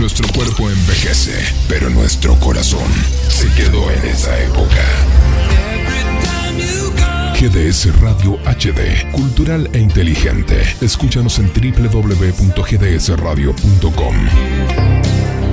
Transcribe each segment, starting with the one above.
Nuestro cuerpo envejece, pero nuestro corazón se quedó en esa época. GDS Radio HD, cultural e inteligente. Escúchanos en www.gdsradio.com.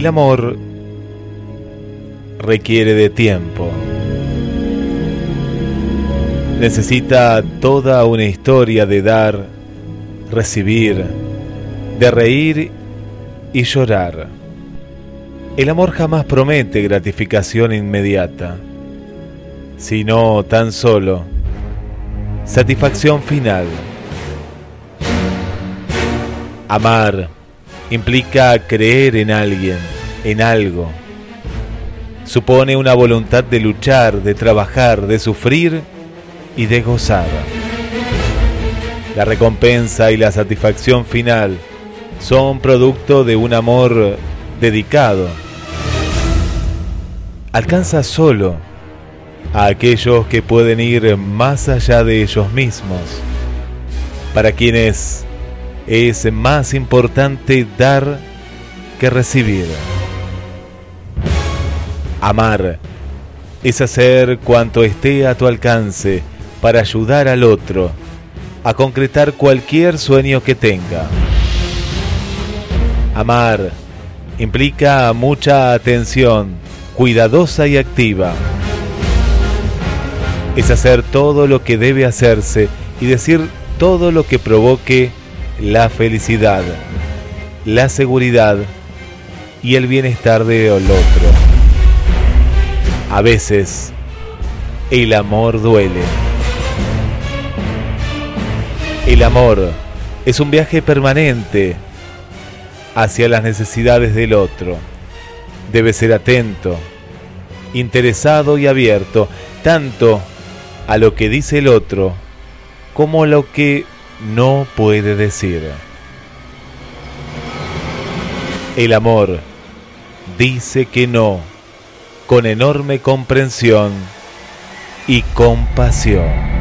El amor requiere de tiempo. Necesita toda una historia de dar, recibir, de reír y llorar. El amor jamás promete gratificación inmediata, sino tan solo satisfacción final. Amar implica creer en alguien, en algo. Supone una voluntad de luchar, de trabajar, de sufrir y de gozar. La recompensa y la satisfacción final son producto de un amor dedicado. Alcanza solo a aquellos que pueden ir más allá de ellos mismos, para quienes es más importante dar que recibir. Amar es hacer cuanto esté a tu alcance para ayudar al otro a concretar cualquier sueño que tenga. Amar implica mucha atención, cuidadosa y activa. Es hacer todo lo que debe hacerse y decir todo lo que provoque la felicidad, la seguridad y el bienestar del otro. A veces, el amor duele. El amor es un viaje permanente hacia las necesidades del otro. Debe ser atento, interesado y abierto, tanto a lo que dice el otro como a lo que no puede decir. El amor dice que no con enorme comprensión y compasión.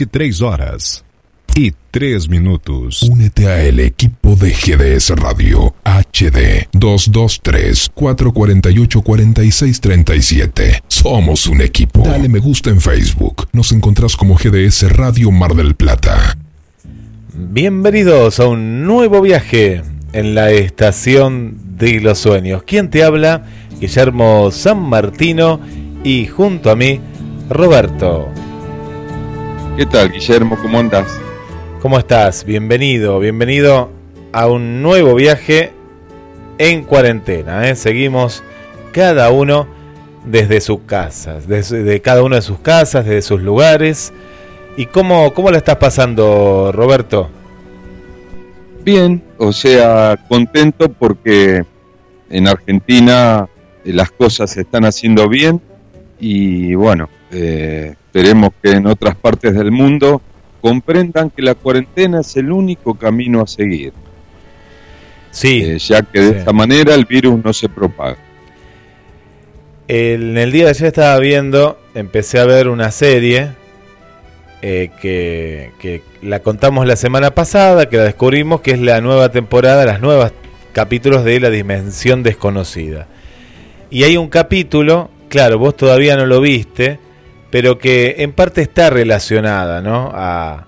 23 horas y 3 minutos. Únete a el equipo de GDS Radio HD 223-448-4637. Somos un equipo. Dale me gusta en Facebook. Nos encontrás como GDS Radio Mar del Plata. Bienvenidos a un nuevo viaje en la estación de los sueños. ¿Quién te habla? Guillermo San Martino y junto a mí, Roberto. ¿Qué tal, Guillermo? ¿Cómo andas? ¿Cómo estás? Bienvenido, bienvenido a un nuevo viaje en cuarentena. ¿eh? Seguimos cada uno desde sus casas, desde cada uno de sus casas, desde sus lugares. ¿Y cómo, cómo la estás pasando, Roberto? Bien, o sea, contento porque en Argentina eh, las cosas se están haciendo bien y bueno, eh, esperemos que en otras partes del mundo comprendan que la cuarentena es el único camino a seguir. Sí. Eh, ya que de esta manera el virus no se propaga. en el día de ayer estaba viendo, empecé a ver una serie eh, que, que, la contamos la semana pasada, que la descubrimos, que es la nueva temporada, las nuevas capítulos de La Dimensión Desconocida. Y hay un capítulo, claro, vos todavía no lo viste, pero que en parte está relacionada ¿no? a,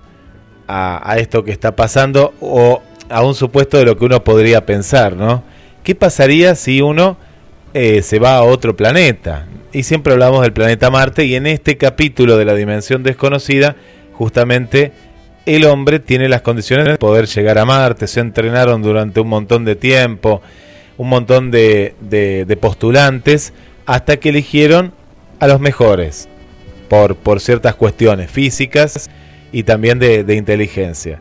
a, esto que está pasando o a un supuesto de lo que uno podría pensar, ¿no? ¿Qué pasaría si uno eh, se va a otro planeta? Y siempre hablamos del planeta Marte y en este capítulo de la dimensión desconocida, justamente el hombre tiene las condiciones de poder llegar a Marte, se entrenaron durante un montón de tiempo, un montón de, de, postulantes, hasta que eligieron a los mejores, por, ciertas cuestiones físicas y también de, de inteligencia.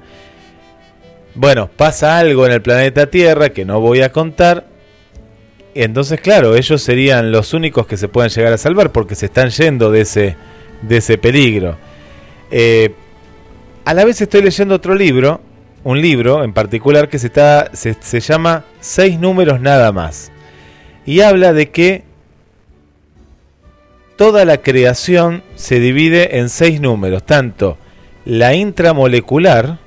Bueno, pasa algo en el planeta Tierra que no voy a contar, entonces, claro, ellos serían los únicos que se pueden llegar a salvar porque se están yendo de ese, de ese peligro. Eh, a la vez estoy leyendo otro libro, un libro en particular que se, está, se, llama Seis números nada más. Y habla de que toda la creación se divide en seis números, tanto la intramolecular,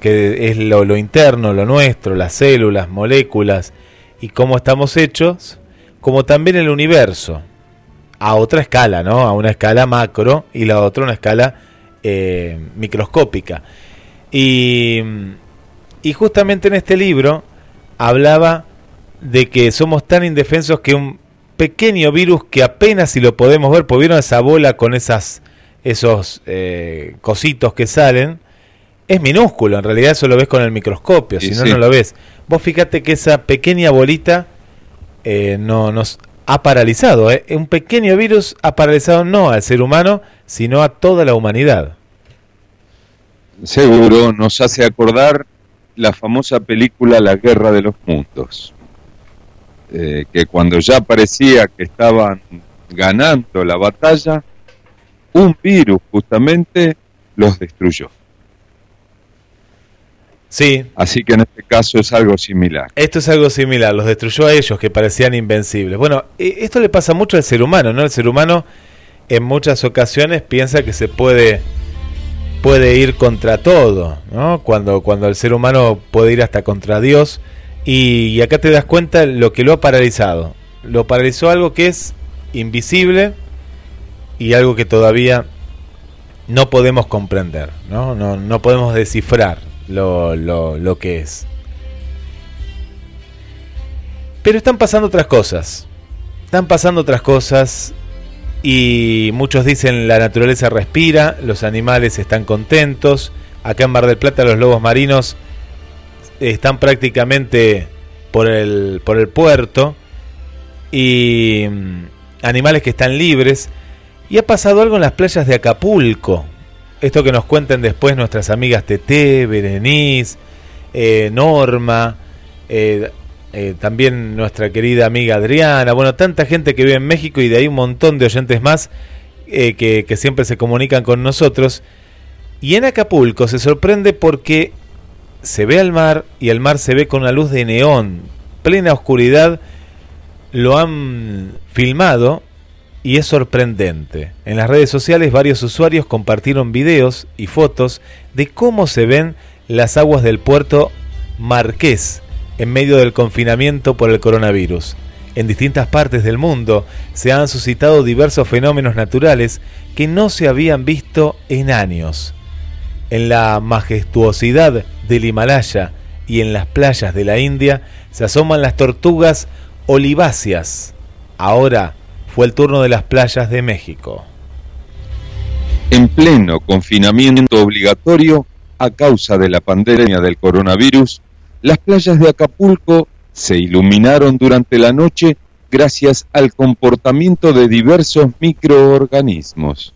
que es lo, lo, interno, lo nuestro, las células, moléculas y cómo estamos hechos, como también el universo, a otra escala, ¿no? A una escala macro y la otra una escala eh, microscópica. Y, y justamente en este libro hablaba de que somos tan indefensos que un pequeño virus que apenas si lo podemos ver, pues vieron esa bola con esas, esos eh, cositos que salen, es minúsculo, en realidad eso lo ves con el microscopio, si no, no lo ves. Vos fíjate que esa pequeña bolita eh, no nos ha paralizado. ¿eh? Un pequeño virus ha paralizado no al ser humano, sino a toda la humanidad. Seguro, nos hace acordar la famosa película La Guerra de los Mundos, eh, que cuando ya parecía que estaban ganando la batalla, un virus justamente los destruyó. Sí. Así que en este caso es algo similar. Esto es algo similar, los destruyó a ellos que parecían invencibles. Bueno, e, esto le pasa mucho al ser humano, ¿no? El ser humano en muchas ocasiones piensa que se puede puede ir contra todo, ¿no? Cuando cuando el ser humano puede ir hasta contra Dios y, acá te das cuenta lo que lo ha paralizado. Lo paralizó algo que es invisible y algo que todavía no podemos comprender, ¿no? No, no podemos descifrar lo, lo, lo que es. Pero están pasando otras cosas. Están pasando otras cosas y muchos dicen la naturaleza respira, los animales están contentos. Acá en Mar del Plata los lobos marinos están prácticamente por el, por el puerto y mm, animales que están libres. Y ha pasado algo en las playas de Acapulco esto que nos cuenten después nuestras amigas Tete, Berenice, eh, Norma, eh, eh, también nuestra querida amiga Adriana, bueno, tanta gente que vive en México y de ahí un montón de oyentes más que, que siempre se comunican con nosotros. Y en Acapulco se sorprende porque se ve al mar y el mar se ve con una luz de neón, plena oscuridad. Lo han filmado y es sorprendente. En las redes sociales varios usuarios compartieron videos y fotos de cómo se ven las aguas del puerto Marqués en medio del confinamiento por el coronavirus. En distintas partes del mundo se han suscitado diversos fenómenos naturales que no se habían visto en años. En la majestuosidad del Himalaya y en las playas de la India se asoman las tortugas oliváceas. Ahora fue el turno de las playas de México. En pleno confinamiento obligatorio a causa de la pandemia del coronavirus, las playas de Acapulco se iluminaron durante la noche gracias al comportamiento de diversos microorganismos,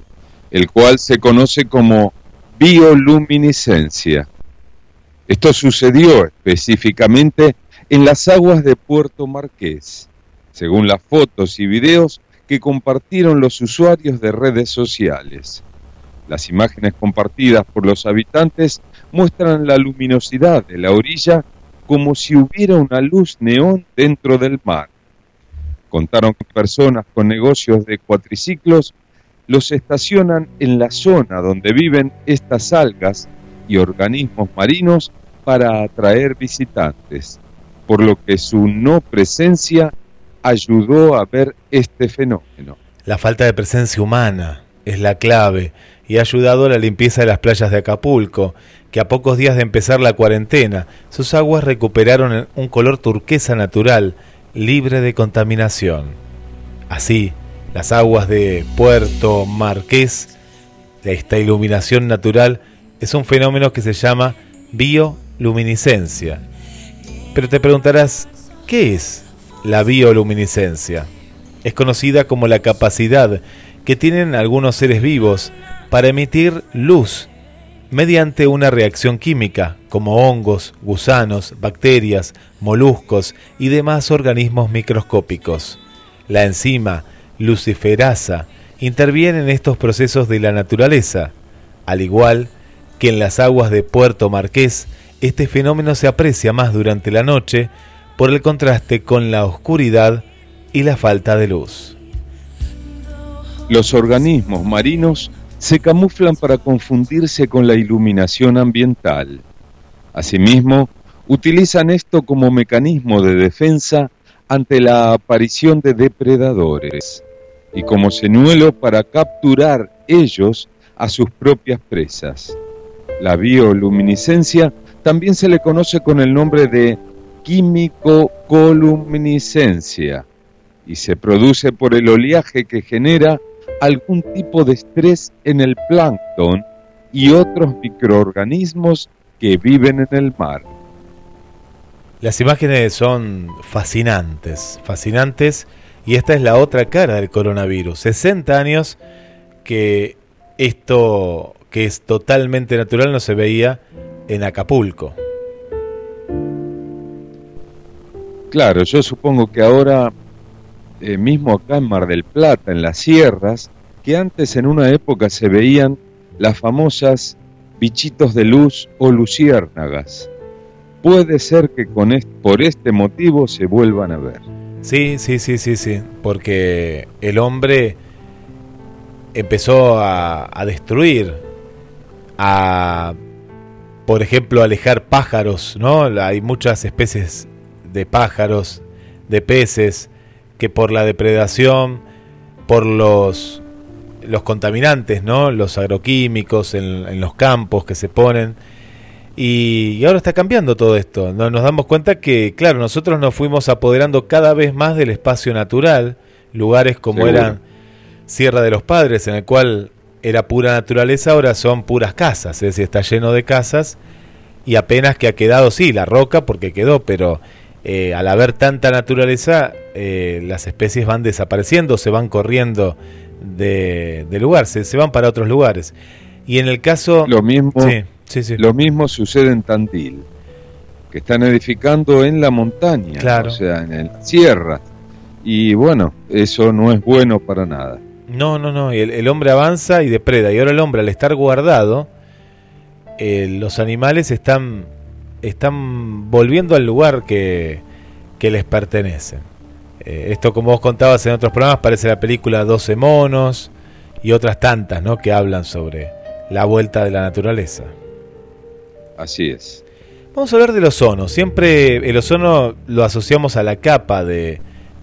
el cual se conoce como bioluminiscencia. Esto sucedió específicamente en las aguas de Puerto Marqués, según las fotos y videos que compartieron los usuarios de redes sociales. Las imágenes compartidas por los habitantes muestran la luminosidad de la orilla como si hubiera una luz neón dentro del mar. Contaron que personas con negocios de cuatriciclos los estacionan en la zona donde viven estas algas y organismos marinos para atraer visitantes, por lo que su no presencia ayudó a ver este fenómeno. La falta de presencia humana es la clave y ha ayudado a la limpieza de las playas de Acapulco, que a pocos días de empezar la cuarentena, sus aguas recuperaron un color turquesa natural, libre de contaminación. Así, las aguas de Puerto Marqués, esta iluminación natural, es un fenómeno que se llama bioluminiscencia. Pero te preguntarás, ¿qué es la bioluminiscencia? Es conocida como la capacidad que tienen algunos seres vivos para emitir luz mediante una reacción química, como hongos, gusanos, bacterias, moluscos y demás organismos microscópicos. La enzima luciferasa interviene en estos procesos de la naturaleza, al igual que en las aguas de Puerto Marqués, este fenómeno se aprecia más durante la noche por el contraste con la oscuridad y la falta de luz. Los organismos marinos se camuflan para confundirse con la iluminación ambiental. Asimismo, utilizan esto como mecanismo de defensa ante la aparición de depredadores y como señuelo para capturar ellos a sus propias presas. La bioluminiscencia también se le conoce con el nombre de químico-columiniscencia y se produce por el oleaje que genera algún tipo de estrés en el plancton y otros microorganismos que viven en el mar. Las imágenes son fascinantes, fascinantes, y esta es la otra cara del coronavirus. 60 años que esto que es totalmente natural no se veía en Acapulco. Claro, yo supongo que ahora eh, mismo acá en Mar del Plata, en las sierras, que antes en una época se veían las famosas bichitos de luz o luciérnagas. Puede ser que con por este motivo se vuelvan a ver. Sí, sí, sí, sí, sí, porque el hombre empezó a, destruir, a, por ejemplo, alejar pájaros, ¿no? Hay muchas especies de pájaros, de peces, que por la depredación, por los, los contaminantes, ¿no? los agroquímicos en, los campos que se ponen. Y, ahora está cambiando todo esto. Nos damos cuenta que, claro, nosotros nos fuimos apoderando cada vez más del espacio natural, lugares como eran Sierra de los Padres, en el cual era pura naturaleza, ahora son puras casas, es decir, está lleno de casas y apenas que ha quedado, sí, la roca porque quedó, pero eh, al haber tanta naturaleza, eh, las especies van desapareciendo, se van corriendo de, lugar, se, van para otros lugares. Y en el caso... Lo mismo, Lo mismo sucede en Tandil, que están edificando en la montaña, o sea, en el sierra. Y bueno, eso no es bueno para nada. No, no, no, el, el hombre avanza y depreda. Y ahora el hombre, al estar guardado, eh, los animales están están volviendo al lugar que, les pertenece. Eh, esto, como vos contabas en otros programas, parece la película 12 monos y otras tantas, ¿no? Que hablan sobre la vuelta de la naturaleza. Así es. Vamos a hablar del ozono. Siempre el ozono lo asociamos a la capa de,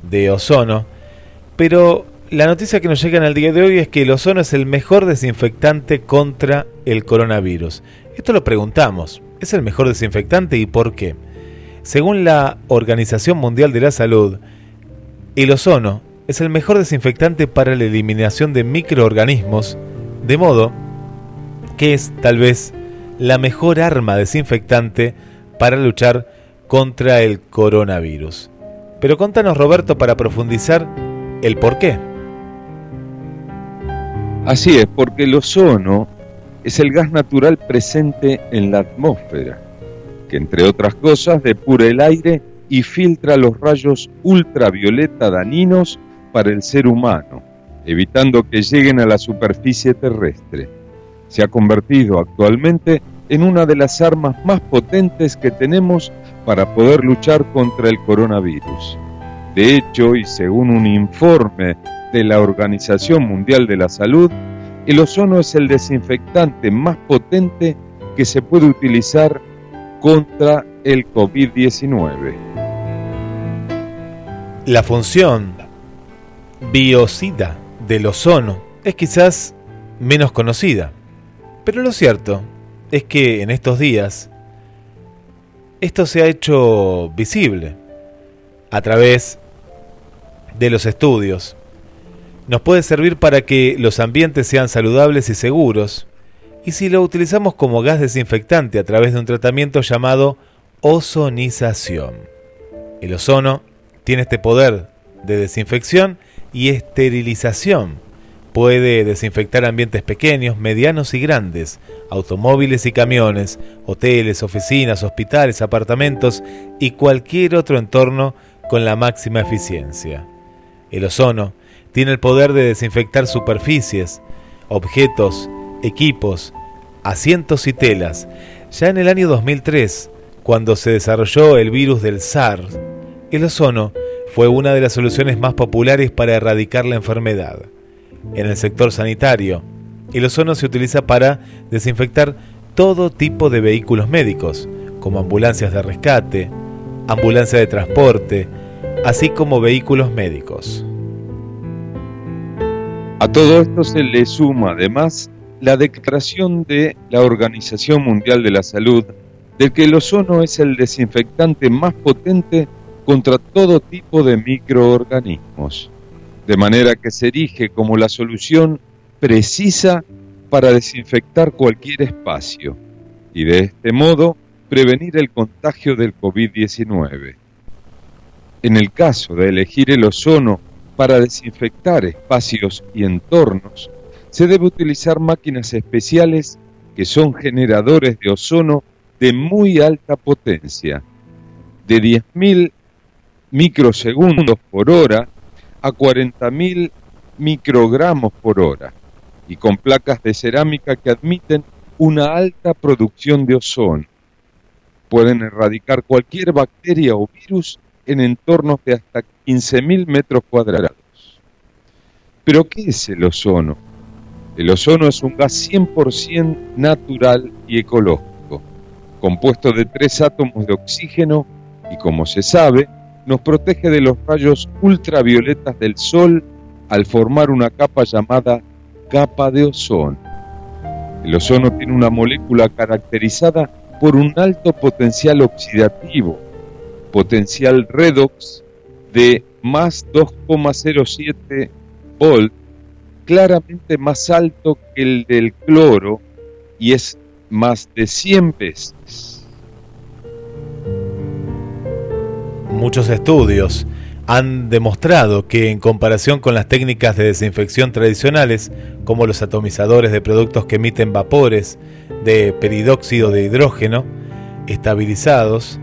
de ozono, pero la noticia que nos llega en el día de hoy es que el ozono es el mejor desinfectante contra el coronavirus. Esto lo preguntamos. ¿Es el mejor desinfectante y por qué? Según la Organización Mundial de la Salud, el ozono es el mejor desinfectante para la eliminación de microorganismos, de modo que es tal vez la mejor arma desinfectante para luchar contra el coronavirus. Pero contanos Roberto para profundizar el por qué. Así es, porque el ozono es el gas natural presente en la atmósfera, que entre otras cosas depura el aire y filtra los rayos ultravioleta dañinos para el ser humano, evitando que lleguen a la superficie terrestre. Se ha convertido actualmente en una de las armas más potentes que tenemos para poder luchar contra el coronavirus. De hecho, y según un informe de la Organización Mundial de la Salud, el ozono es el desinfectante más potente que se puede utilizar contra el COVID-19. La función biocida del ozono es quizás menos conocida, pero lo cierto es que en estos días esto se ha hecho visible a través de los estudios nos puede servir para que los ambientes sean saludables y seguros, y si lo utilizamos como gas desinfectante a través de un tratamiento llamado ozonización. El ozono tiene este poder de desinfección y esterilización. Puede desinfectar ambientes pequeños, medianos y grandes, automóviles y camiones, hoteles, oficinas, hospitales, apartamentos y cualquier otro entorno con la máxima eficiencia. El ozono tiene el poder de desinfectar superficies, objetos, equipos, asientos y telas. Ya en el año 2003, cuando se desarrolló el virus del SARS, el ozono fue una de las soluciones más populares para erradicar la enfermedad. En el sector sanitario, el ozono se utiliza para desinfectar todo tipo de vehículos médicos, como ambulancias de rescate, ambulancia de transporte, así como vehículos médicos. A todo esto se le suma además la declaración de la Organización Mundial de la Salud de que el ozono es el desinfectante más potente contra todo tipo de microorganismos, de manera que se erige como la solución precisa para desinfectar cualquier espacio y de este modo prevenir el contagio del COVID-19. En el caso de elegir el ozono para desinfectar espacios y entornos, se debe utilizar máquinas especiales que son generadores de ozono de muy alta potencia, de 10.000 microsegundos por hora a 40.000 microgramos por hora, y con placas de cerámica que admiten una alta producción de ozono. Pueden erradicar cualquier bacteria o virus en entornos de hasta 15.000 metros cuadrados. Pero ¿qué es el ozono? El ozono es un gas 100% natural y ecológico, compuesto de tres átomos de oxígeno y como se sabe, nos protege de los rayos ultravioletas del Sol al formar una capa llamada capa de ozono. El ozono tiene una molécula caracterizada por un alto potencial oxidativo, potencial redox de más 2,07 volt, claramente más alto que el del cloro y es más de 100 veces. Muchos estudios han demostrado que en comparación con las técnicas de desinfección tradicionales, como los atomizadores de productos que emiten vapores de peridóxido de hidrógeno estabilizados,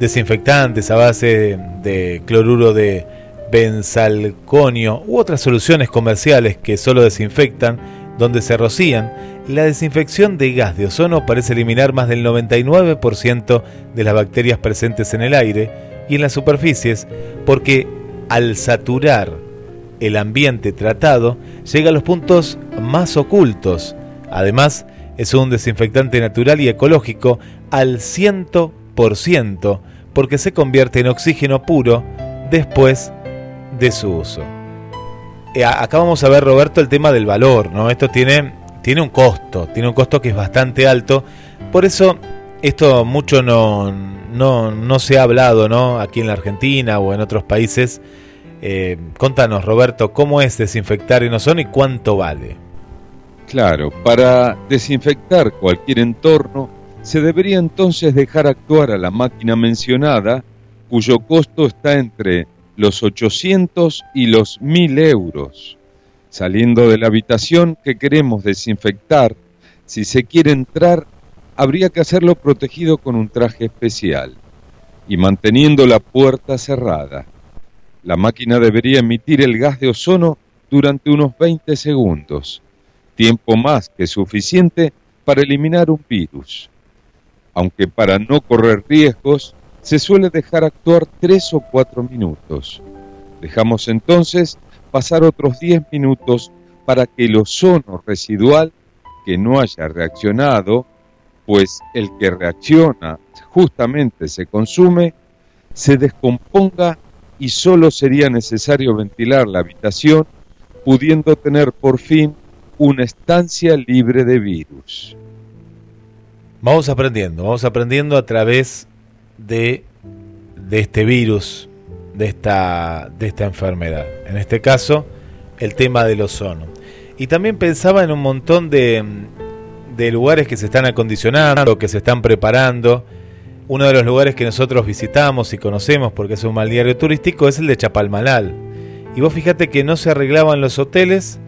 desinfectantes a base de cloruro de benzalconio u otras soluciones comerciales que solo desinfectan, donde se rocían, la desinfección de gas de ozono parece eliminar más del 99% de las bacterias presentes en el aire y en las superficies, porque al saturar el ambiente tratado, llega a los puntos más ocultos. Además, es un desinfectante natural y ecológico al 100% porque se convierte en oxígeno puro después de su uso. Eh, acá vamos a ver, Roberto, el tema del valor, ¿no? Esto tiene, tiene un costo, tiene un costo que es bastante alto. Por eso, esto mucho no, no, se ha hablado, ¿no? Aquí en la Argentina o en otros países. Eh, contanos, Roberto, ¿cómo es desinfectar ozono y cuánto vale? Claro, para desinfectar cualquier entorno se debería entonces dejar actuar a la máquina mencionada, cuyo costo está entre los 800 y los 1000 euros. Saliendo de la habitación que queremos desinfectar, si se quiere entrar, habría que hacerlo protegido con un traje especial y manteniendo la puerta cerrada. La máquina debería emitir el gas de ozono durante unos 20 segundos, tiempo más que suficiente para eliminar un virus. Aunque para no correr riesgos, se suele dejar actuar tres o cuatro minutos. Dejamos entonces pasar otros 10 minutos para que el ozono residual que no haya reaccionado, pues el que reacciona justamente se consume, se descomponga y solo sería necesario ventilar la habitación, pudiendo tener por fin una estancia libre de virus. Vamos aprendiendo, vamos aprendiendo a través de, de este virus, de esta, de esta enfermedad. En este caso, el tema del ozono. Y también pensaba en un montón de, de lugares que se están acondicionando, que se están preparando. Uno de los lugares que nosotros visitamos y conocemos porque es un mal diario turístico es el de Chapalmalal. Y vos fíjate que no se arreglaban los hoteles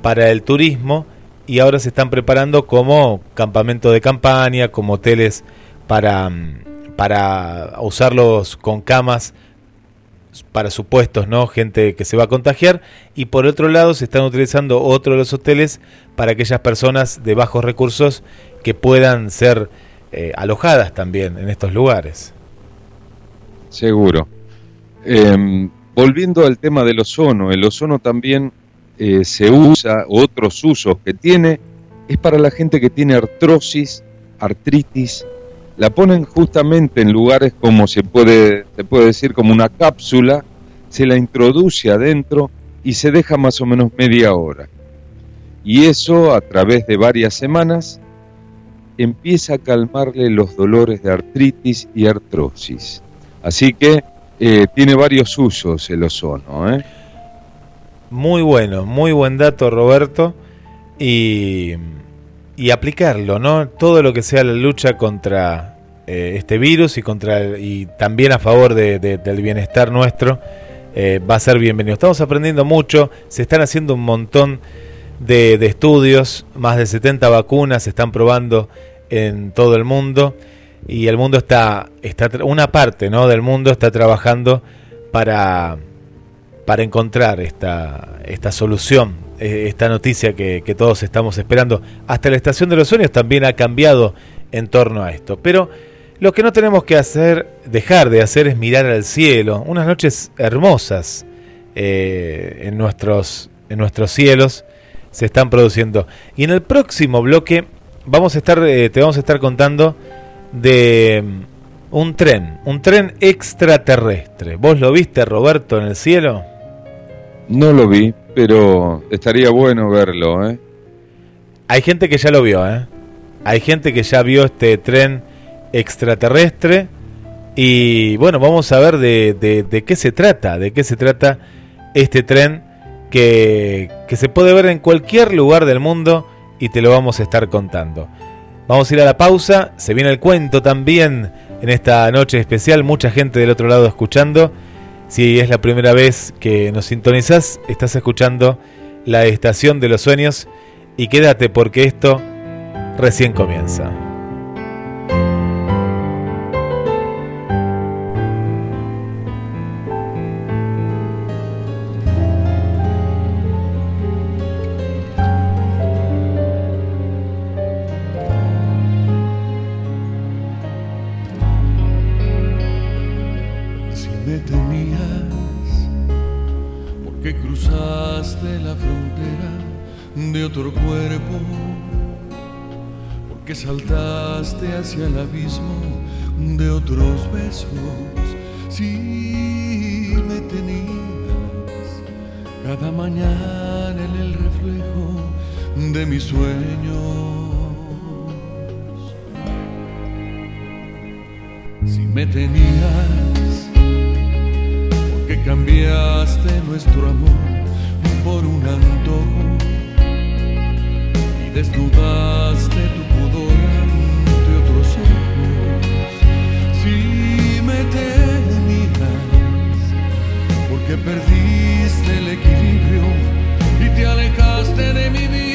para el turismo y ahora se están preparando como campamento de campaña, como hoteles para, para usarlos con camas para supuestos, ¿no? Gente que se va a contagiar. Y por otro lado, se están utilizando otros de los hoteles para aquellas personas de bajos recursos que puedan ser eh, alojadas también en estos lugares. Seguro. Em, volviendo al tema del ozono, el ozono también eh, se usa, otros usos que tiene, es para la gente que tiene artrosis, artritis, la ponen justamente en lugares como se puede, se puede decir como una cápsula, se la introduce adentro y se deja más o menos media hora. Y eso a través de varias semanas empieza a calmarle los dolores de artritis y artrosis. Así que eh, tiene varios usos el ozono. ¿eh? Muy bueno, muy buen dato Roberto. Y y aplicarlo, ¿no? Todo lo que sea la lucha contra eh, este virus y contra y también a favor de, del bienestar nuestro eh, va a ser bienvenido. Estamos aprendiendo mucho, se están haciendo un montón de, estudios, más de 70 vacunas se están probando en todo el mundo y el mundo está, está una parte, ¿no? Del mundo está trabajando para para encontrar esta, esta solución eh, esta noticia que, todos estamos esperando. Hasta la estación de los sueños también ha cambiado en torno a esto. Pero lo que no tenemos que hacer, dejar de hacer es mirar al cielo. Unas noches hermosas eh, en, nuestros, en nuestros cielos se están produciendo. Y en el próximo bloque vamos a estar, eh, te vamos a estar contando de mm, un tren, un tren extraterrestre. ¿Vos lo viste, Roberto, en el cielo? No lo vi, pero estaría bueno verlo, ¿eh? Hay gente que ya lo vio, ¿eh? Hay gente que ya vio este tren extraterrestre y bueno, vamos a ver de, de, qué se trata, de qué se trata este tren que, que se puede ver en cualquier lugar del mundo y te lo vamos a estar contando. Vamos a ir a la pausa, se viene el cuento también en esta noche especial, mucha gente del otro lado escuchando. Si es la primera vez que nos sintonizas, estás escuchando la estación de los sueños y quédate porque esto recién comienza. saltaste hacia el abismo de otros besos. Si me tenías cada mañana en el reflejo de mis sueños. Si me tenías, porque cambiaste nuestro amor por un antojo desnudaste tu pudor ante otros ojos. Si me tenías, porque perdiste el equilibrio y te alejaste de mi vida.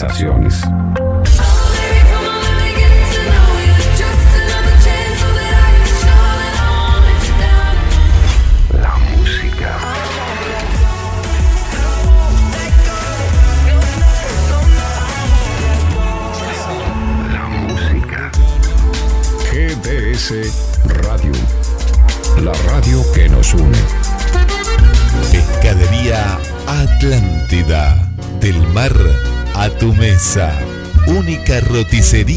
sensación.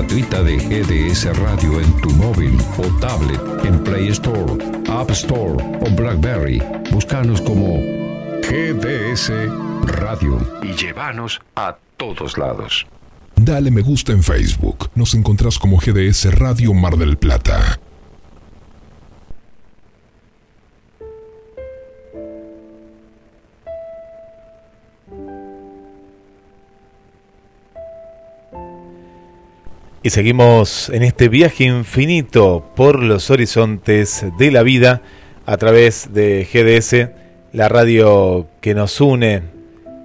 gratuita de GDS Radio en tu móvil o tablet en Play Store, App Store o Blackberry. Búscanos como GDS Radio y llévanos a todos lados. Dale me gusta en Facebook. Nos encontrás como GDS Radio Mar del Plata. Y seguimos en este viaje infinito por los horizontes de la vida a través de GDS, la radio que nos une.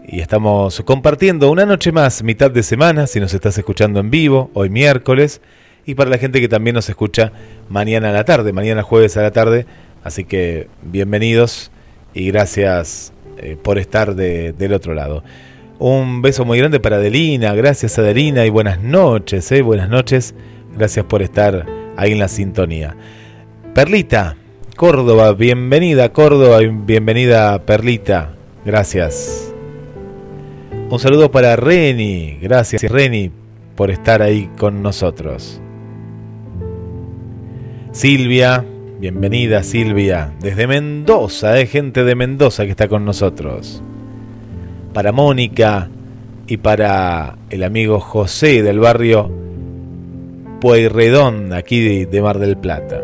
Y estamos compartiendo una noche más, mitad de semana, si nos estás escuchando en vivo, hoy miércoles. Y para la gente que también nos escucha mañana a la tarde, mañana jueves a la tarde. Así que bienvenidos y gracias eh, por estar del otro lado. Un beso muy grande para Adelina, gracias Adelina y buenas noches, eh, buenas noches, gracias por estar ahí en la sintonía. Perlita, Córdoba, bienvenida Córdoba, bienvenida Perlita, gracias. Un saludo para Reni, gracias Reni por estar ahí con nosotros. Silvia, bienvenida Silvia, desde Mendoza, eh, gente de Mendoza que está con nosotros para Mónica y para el amigo José del barrio Pueyrredón, aquí de, Mar del Plata.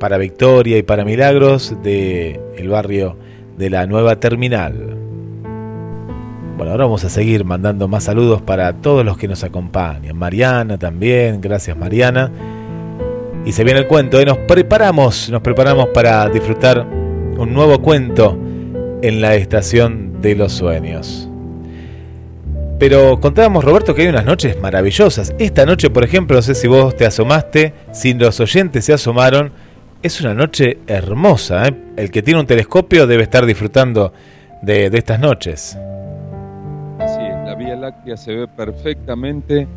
Para Victoria y para Milagros del el barrio de la Nueva Terminal. Bueno, ahora vamos a seguir mandando más saludos para todos los que nos acompañan. Mariana también, gracias Mariana. Y se viene el cuento, ¿eh? nos preparamos, nos preparamos para disfrutar un nuevo cuento en la estación de los sueños. Pero contábamos, Roberto, que hay unas noches maravillosas. Esta noche, por ejemplo, no sé si vos te asomaste, si los oyentes se asomaron, es una noche hermosa. ¿eh? El que tiene un telescopio debe estar disfrutando de, de estas noches. Así la Vía Láctea se ve perfectamente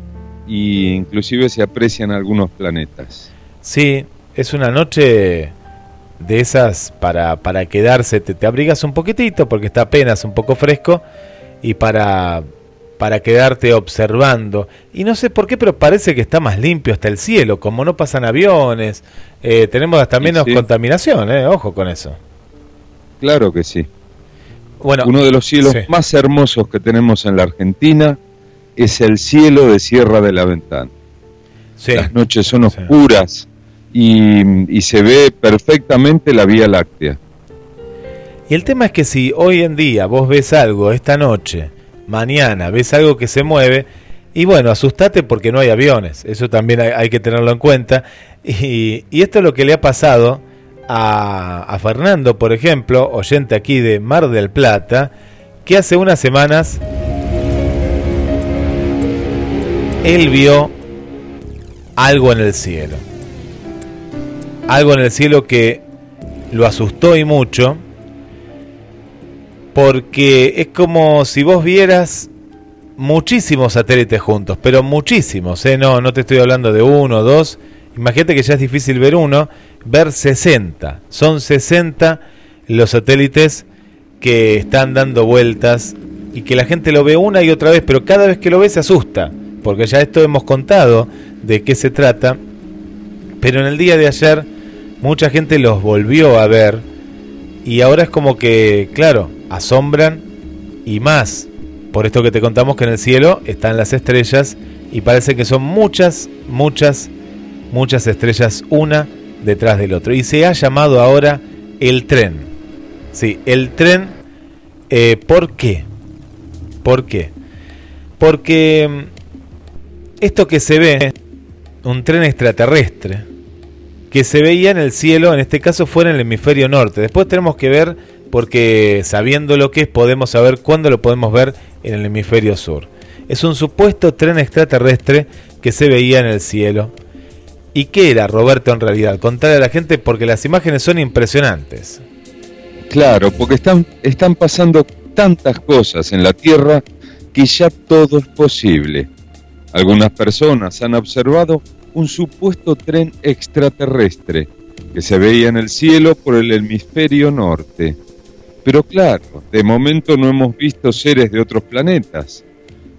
e inclusive se aprecian algunos planetas. Sí, es una noche de esas para, para quedarse, te, te, abrigas un poquitito porque está apenas un poco fresco y para, para quedarte observando. Y no sé por qué, pero parece que está más limpio hasta el cielo, como no pasan aviones, eh, tenemos hasta menos contaminación, eh, ojo con eso. Claro que sí. Bueno, Uno de los cielos más hermosos que tenemos en la Argentina es el cielo de Sierra de la Ventana. Las noches son oscuras y, se ve perfectamente la Vía Láctea. Y el tema es que si hoy en día vos ves algo esta noche, mañana ves algo que se mueve, y bueno, asustate porque no hay aviones, eso también hay, que tenerlo en cuenta. Y, esto es lo que le ha pasado a, a, Fernando, por ejemplo, oyente aquí de Mar del Plata, que hace unas semanas él vio algo en el cielo algo en el cielo que lo asustó y mucho, porque es como si vos vieras muchísimos satélites juntos, pero muchísimos, ¿eh? no, no te estoy hablando de uno o dos, imagínate que ya es difícil ver uno, ver 60, son 60 los satélites que están dando vueltas y que la gente lo ve una y otra vez, pero cada vez que lo ve se asusta, porque ya esto hemos contado de qué se trata, pero en el día de ayer mucha gente los volvió a ver y ahora es como que, claro, asombran y más por esto que te contamos que en el cielo están las estrellas y parece que son muchas, muchas, muchas estrellas una detrás del otro. Y se ha llamado ahora el tren. Sí, el tren, eh, ¿por qué? ¿Por qué? Porque mm, esto que se ve, un tren extraterrestre, que se veía en el cielo, en este caso fue en el hemisferio norte. Después tenemos que ver, porque sabiendo lo que es, podemos saber cuándo lo podemos ver en el hemisferio sur. Es un supuesto tren extraterrestre que se veía en el cielo. ¿Y qué era, Roberto, en realidad? Contarle a la gente porque las imágenes son impresionantes. Claro, porque están, están pasando tantas cosas en la Tierra que ya todo es posible. Algunas personas han observado un supuesto tren extraterrestre que se veía en el cielo por el hemisferio norte. Pero claro, de momento no hemos visto seres de otros planetas.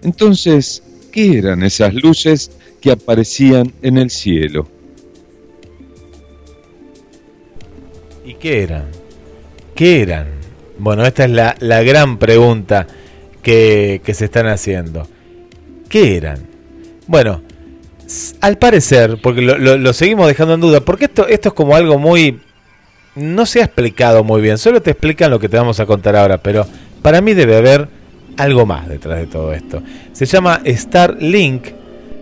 Entonces, ¿qué eran esas luces que aparecían en el cielo? ¿Y qué eran? ¿Qué eran? Bueno, esta es la, la gran pregunta que, que se están haciendo. ¿Qué eran? Bueno, al parecer, porque lo, seguimos dejando en duda, porque esto, esto es como algo muy... No se ha explicado muy bien, solo te explican lo que te vamos a contar ahora, pero para mí debe haber algo más detrás de todo esto. Se llama Starlink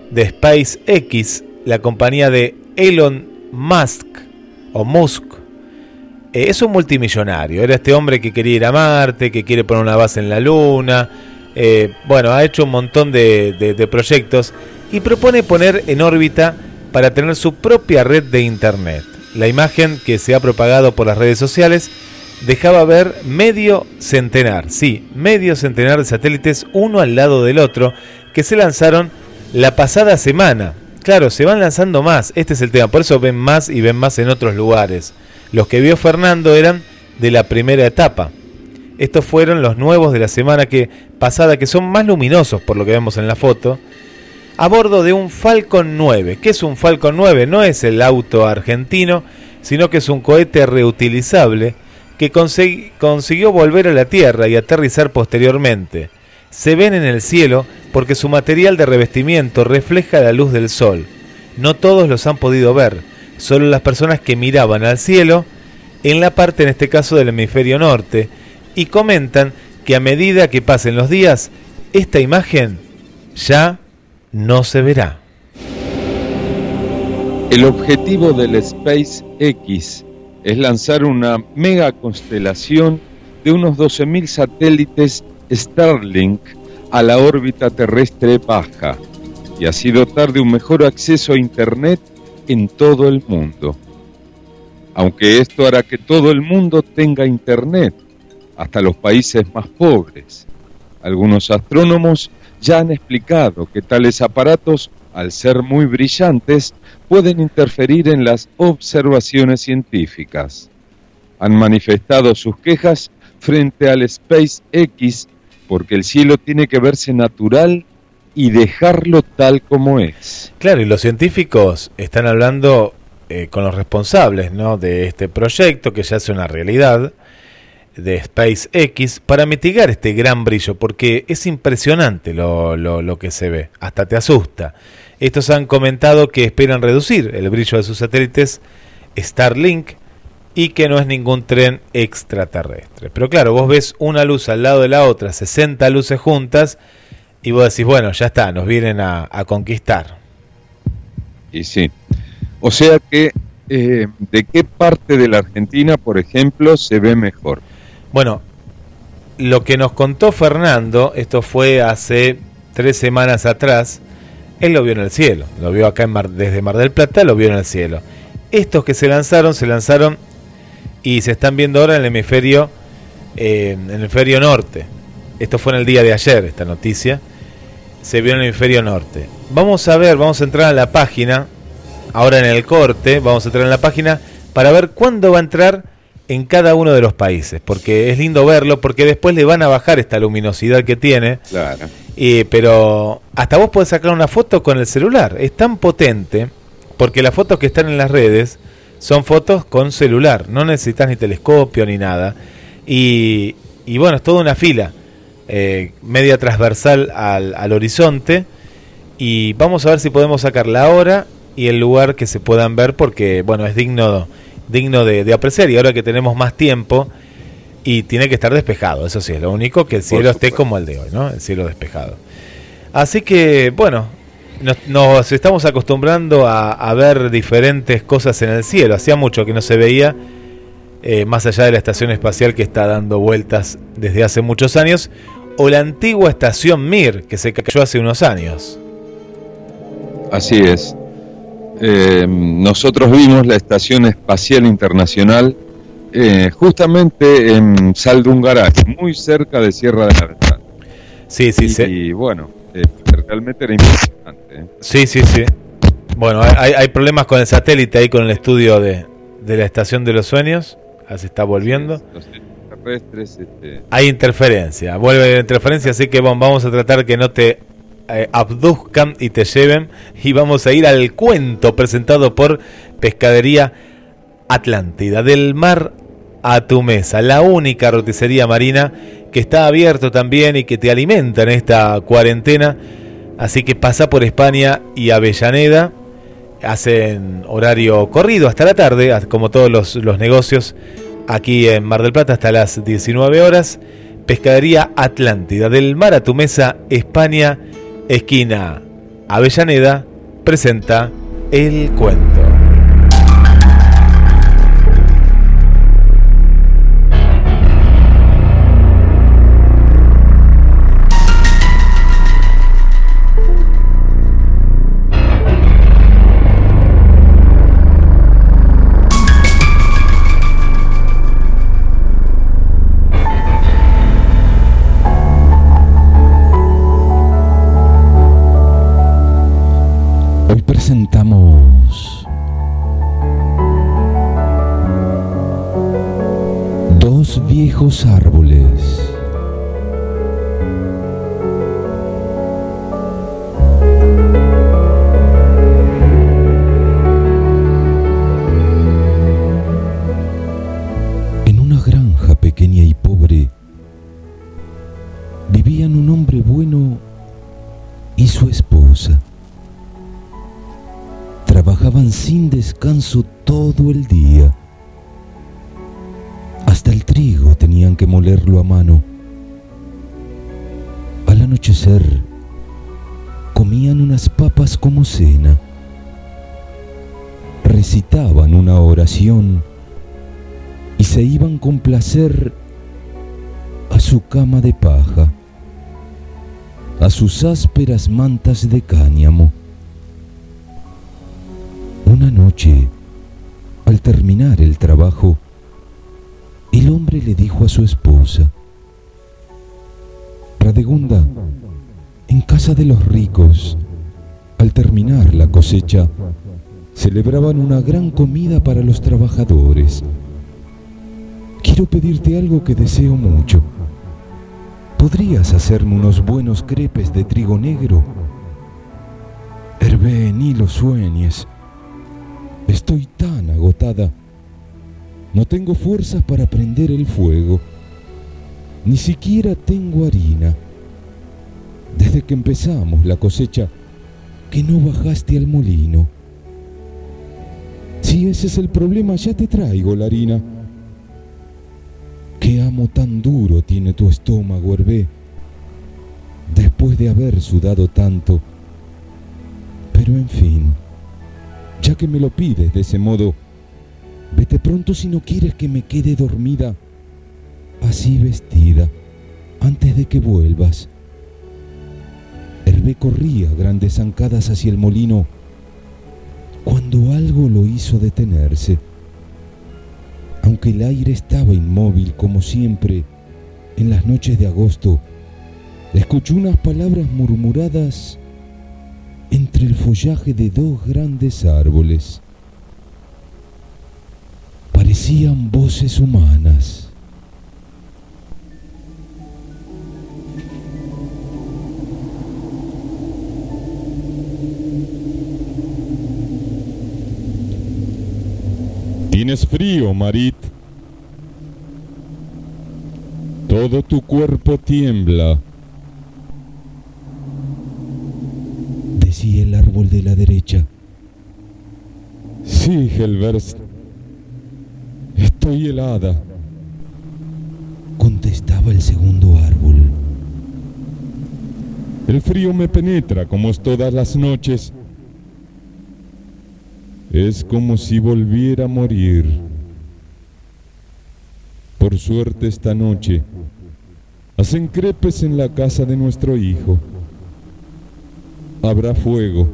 de SpaceX, la compañía de Elon Musk o Musk. Eh, es un multimillonario, era este hombre que quería ir a Marte, que quiere poner una base en la Luna. Eh, bueno, ha hecho un montón de proyectos y propone poner en órbita para tener su propia red de Internet. La imagen que se ha propagado por las redes sociales dejaba ver medio centenar, sí, medio centenar de satélites uno al lado del otro que se lanzaron la pasada semana. Claro, se van lanzando más, este es el tema, por eso ven más y ven más en otros lugares. Los que vio Fernando eran de la primera etapa. Estos fueron los nuevos de la semana que pasada, que son más luminosos por lo que vemos en la foto, a bordo de un Falcon 9. ¿Qué es un Falcon 9? No es el auto argentino, sino que es un cohete reutilizable que consiguió volver a la Tierra y aterrizar posteriormente. Se ven en el cielo porque su material de revestimiento refleja la luz del sol. No todos los han podido ver, solo las personas que miraban al cielo en la parte en este caso del hemisferio norte y comentan que a medida que pasen los días, esta imagen ya no se verá. El objetivo del SpaceX es lanzar una mega constelación de unos 12.000 satélites Starlink a la órbita terrestre baja y así dotar de un mejor acceso a Internet en todo el mundo. Aunque esto hará que todo el mundo tenga Internet, hasta los países más pobres. Algunos astrónomos ya han explicado que tales aparatos, al ser muy brillantes, pueden interferir en las observaciones científicas. Han manifestado sus quejas frente al SpaceX porque el cielo tiene que verse natural y dejarlo tal como es. Claro, y los científicos están hablando eh, con los responsables ¿no? de este proyecto que ya es una realidad de SpaceX para mitigar este gran brillo, porque es impresionante lo, lo, que se ve, hasta te asusta. Estos han comentado que esperan reducir el brillo de sus satélites Starlink y que no es ningún tren extraterrestre. Pero claro, vos ves una luz al lado de la otra, 60 luces juntas, y vos decís, bueno, ya está, nos vienen a, conquistar. Y sí. O sea que, eh, ¿de qué parte de la Argentina, por ejemplo, se ve mejor? Bueno, lo que nos contó Fernando, esto fue hace tres semanas atrás, él lo vio en el cielo, lo vio acá en Mar, desde Mar del Plata, lo vio en el cielo. Estos que se lanzaron, se lanzaron y se están viendo ahora en el hemisferio, eh, en el hemisferio norte. Esto fue en el día de ayer, esta noticia. Se vio en el hemisferio norte. Vamos a ver, vamos a entrar a la página, ahora en el corte, vamos a entrar en la página para ver cuándo va a entrar en cada uno de los países, porque es lindo verlo, porque después le van a bajar esta luminosidad que tiene. Claro. pero hasta vos podés sacar una foto con el celular. Es tan potente, porque las fotos que están en las redes son fotos con celular. No necesitas ni telescopio ni nada. Y, y bueno, es toda una fila, eh, media transversal al, al horizonte. Y vamos a ver si podemos sacar la hora y el lugar que se puedan ver, porque bueno, es digno digno de, apreciar y ahora que tenemos más tiempo y tiene que estar despejado, eso sí, es lo único que el cielo esté como el de hoy, ¿no? El cielo despejado. Así que, bueno, nos, estamos acostumbrando a, ver diferentes cosas en el cielo. Hacía mucho que no se veía, eh, más allá de la estación espacial que está dando vueltas desde hace muchos años, o la antigua estación Mir, que se cayó hace unos años. Así es. Eh, nosotros vimos la Estación Espacial Internacional eh, justamente en Saldungaray, muy cerca de Sierra de la. Sí, sí, sí. Y bueno, eh, realmente era impresionante. Sí, sí, sí. Bueno, hay, hay, problemas con el satélite ahí, con el estudio de, de la Estación de los Sueños. Así está volviendo. Este... Hay interferencia, vuelve la interferencia, así que vamos a tratar que no te eh, abduzcan y te lleven. Y vamos a ir al cuento presentado por Pescadería Atlántida, del mar a tu mesa, la única roticería marina que está abierto también y que te alimenta en esta cuarentena. Así que pasa por España y Avellaneda. Hacen horario corrido hasta la tarde, como todos los, los negocios aquí en Mar del Plata hasta las 19 horas. Pescadería Atlántida, del mar a tu mesa, España, esquina Avellaneda, presenta el cuento. Viejos árboles. En una granja pequeña y pobre vivían un hombre bueno y su esposa. Trabajaban sin descanso todo el día tenían que molerlo a mano. Al anochecer, comían unas papas como cena, recitaban una oración y se iban con placer a su cama de paja, a sus ásperas mantas de cáñamo. Una noche, al terminar el trabajo, el hombre le dijo a su esposa, Radegunda, en casa de los ricos, al terminar la cosecha, celebraban una gran comida para los trabajadores. Quiero pedirte algo que deseo mucho. ¿Podrías hacerme unos buenos crepes de trigo negro? Hervé, ni lo sueñes. Estoy tan agotada no tengo fuerzas para prender el fuego. Ni siquiera tengo harina. Desde que empezamos la cosecha, que no bajaste al molino. Si ese es el problema, ya te traigo la harina. Qué amo tan duro tiene tu estómago, Hervé, después de haber sudado tanto. Pero en fin, ya que me lo pides de ese modo, Vete pronto si no quieres que me quede dormida, así vestida, antes de que vuelvas. Hervé corría grandes zancadas hacia el molino cuando algo lo hizo detenerse. Aunque el aire estaba inmóvil como siempre en las noches de agosto, escuchó unas palabras murmuradas entre el follaje de dos grandes árboles parecían voces humanas. Tienes frío, Marit. Todo tu cuerpo tiembla. Decía el árbol de la derecha. Sí, Helverst. Estoy helada, contestaba el segundo árbol. El frío me penetra como es todas las noches. Es como si volviera a morir. Por suerte esta noche hacen crepes en la casa de nuestro hijo. Habrá fuego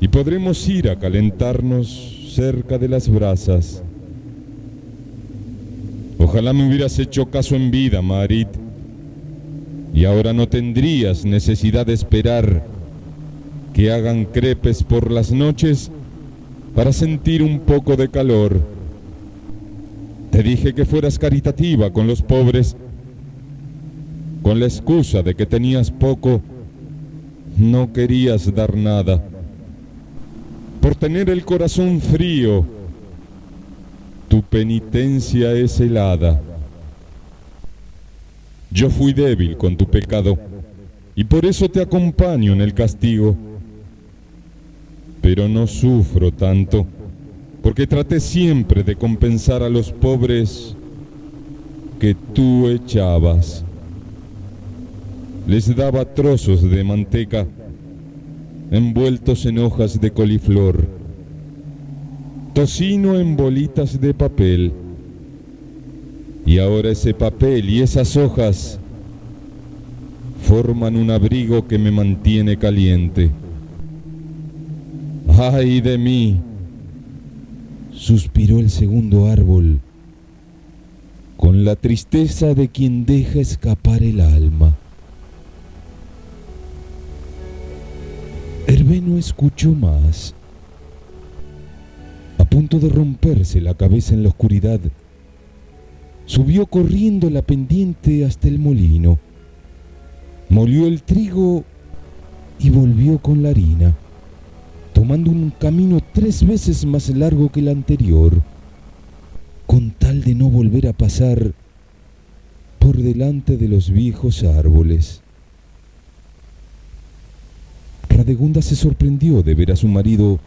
y podremos ir a calentarnos cerca de las brasas. Ojalá me hubieras hecho caso en vida, Marit. Y ahora no tendrías necesidad de esperar que hagan crepes por las noches para sentir un poco de calor. Te dije que fueras caritativa con los pobres. Con la excusa de que tenías poco, no querías dar nada. Por tener el corazón frío, Tu penitencia es helada. Yo fui débil con tu pecado y por eso te acompaño en el castigo. Pero no sufro tanto, porque traté siempre de compensar a los pobres que tú echabas. Les daba trozos de manteca envueltos en hojas de coliflor, tocino en bolitas de papel, y ahora ese papel y esas hojas forman un abrigo que me mantiene caliente. ¡Ay de mí! suspiró el segundo árbol, con la tristeza de quien deja escapar el alma. Hervé no escuchó más. A punto de romperse la cabeza en la oscuridad, subió corriendo la pendiente hasta el molino, molió el trigo y volvió con la harina, tomando un camino tres veces más largo que el anterior, con tal de no volver a pasar por delante de los viejos árboles. Radegunda se sorprendió de ver a su marido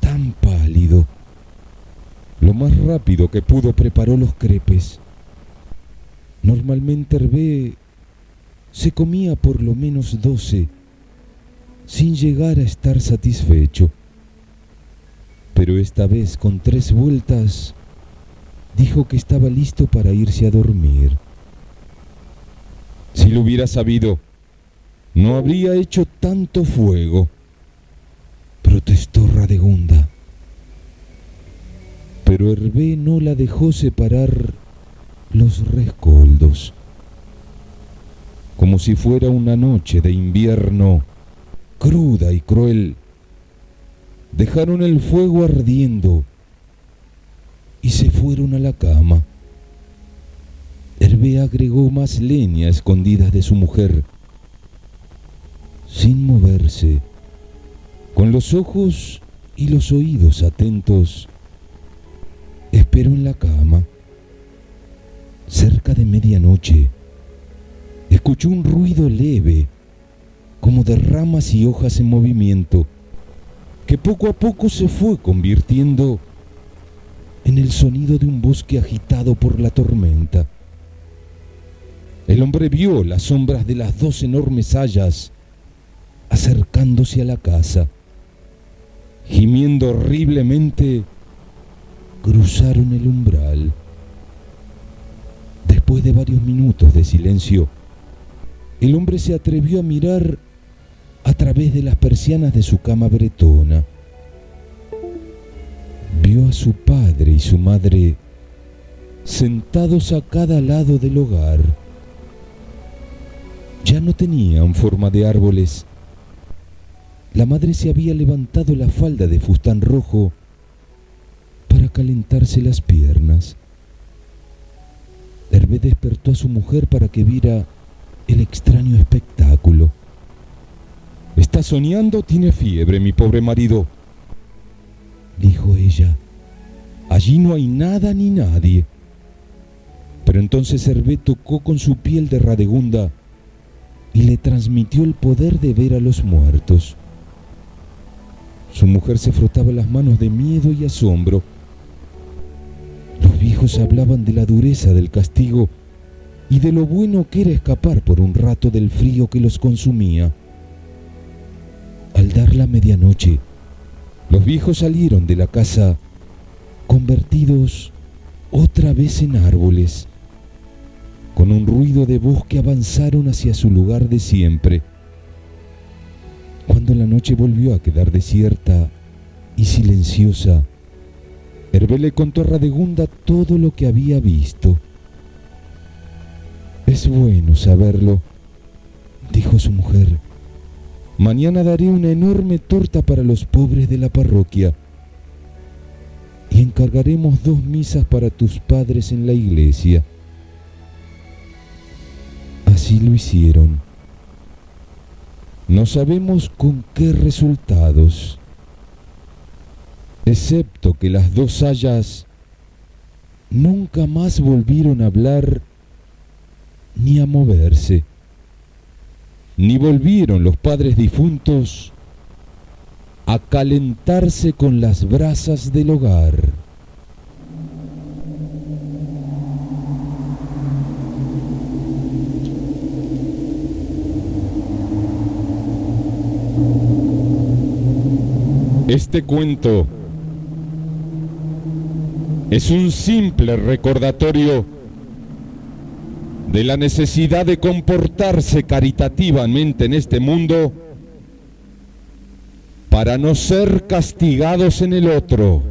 tan pálido. Lo más rápido que pudo preparó los crepes. Normalmente Hervé se comía por lo menos doce, sin llegar a estar satisfecho. Pero esta vez, con tres vueltas, dijo que estaba listo para irse a dormir. Si lo hubiera sabido, no habría hecho tanto fuego, protestó Radegunda. Pero Hervé no la dejó separar los rescoldos. Como si fuera una noche de invierno cruda y cruel, dejaron el fuego ardiendo y se fueron a la cama. Hervé agregó más leña escondida de su mujer sin moverse, con los ojos y los oídos atentos, esperó en la cama. Cerca de medianoche, escuchó un ruido leve, como de ramas y hojas en movimiento, que poco a poco se fue convirtiendo en el sonido de un bosque agitado por la tormenta. El hombre vio las sombras de las dos enormes hayas acercándose a la casa. Gimiendo horriblemente, cruzaron el umbral. Después de varios minutos de silencio, el hombre se atrevió a mirar a través de las persianas de su cama bretona. Vio a su padre y su madre sentados a cada lado del hogar. Ya no tenían forma de árboles, la madre se había levantado la falda de fustán rojo para calentarse las piernas. Hervé despertó a su mujer para que viera el extraño espectáculo. Está soñando, tiene fiebre, mi pobre marido, dijo ella. Allí no hay nada ni nadie. Pero entonces Hervé tocó con su piel de radegunda y le transmitió el poder de ver a los muertos. Su mujer se frotaba las manos de miedo y asombro. Los viejos hablaban de la dureza del castigo y de lo bueno que era escapar por un rato del frío que los consumía. Al dar la medianoche, los viejos salieron de la casa convertidos otra vez en árboles. Con un ruido de voz que avanzaron hacia su lugar de siempre. Cuando la noche volvió a quedar desierta y silenciosa, Hervé le contó a Radegunda todo lo que había visto. Es bueno saberlo, dijo su mujer. Mañana daré una enorme torta para los pobres de la parroquia y encargaremos dos misas para tus padres en la iglesia. Así lo hicieron. No sabemos con qué resultados, excepto que las dos hayas nunca más volvieron a hablar ni a moverse, ni volvieron los padres difuntos a calentarse con las brasas del hogar. Este cuento es un simple recordatorio de la necesidad de comportarse caritativamente en este mundo para no ser castigados en el otro.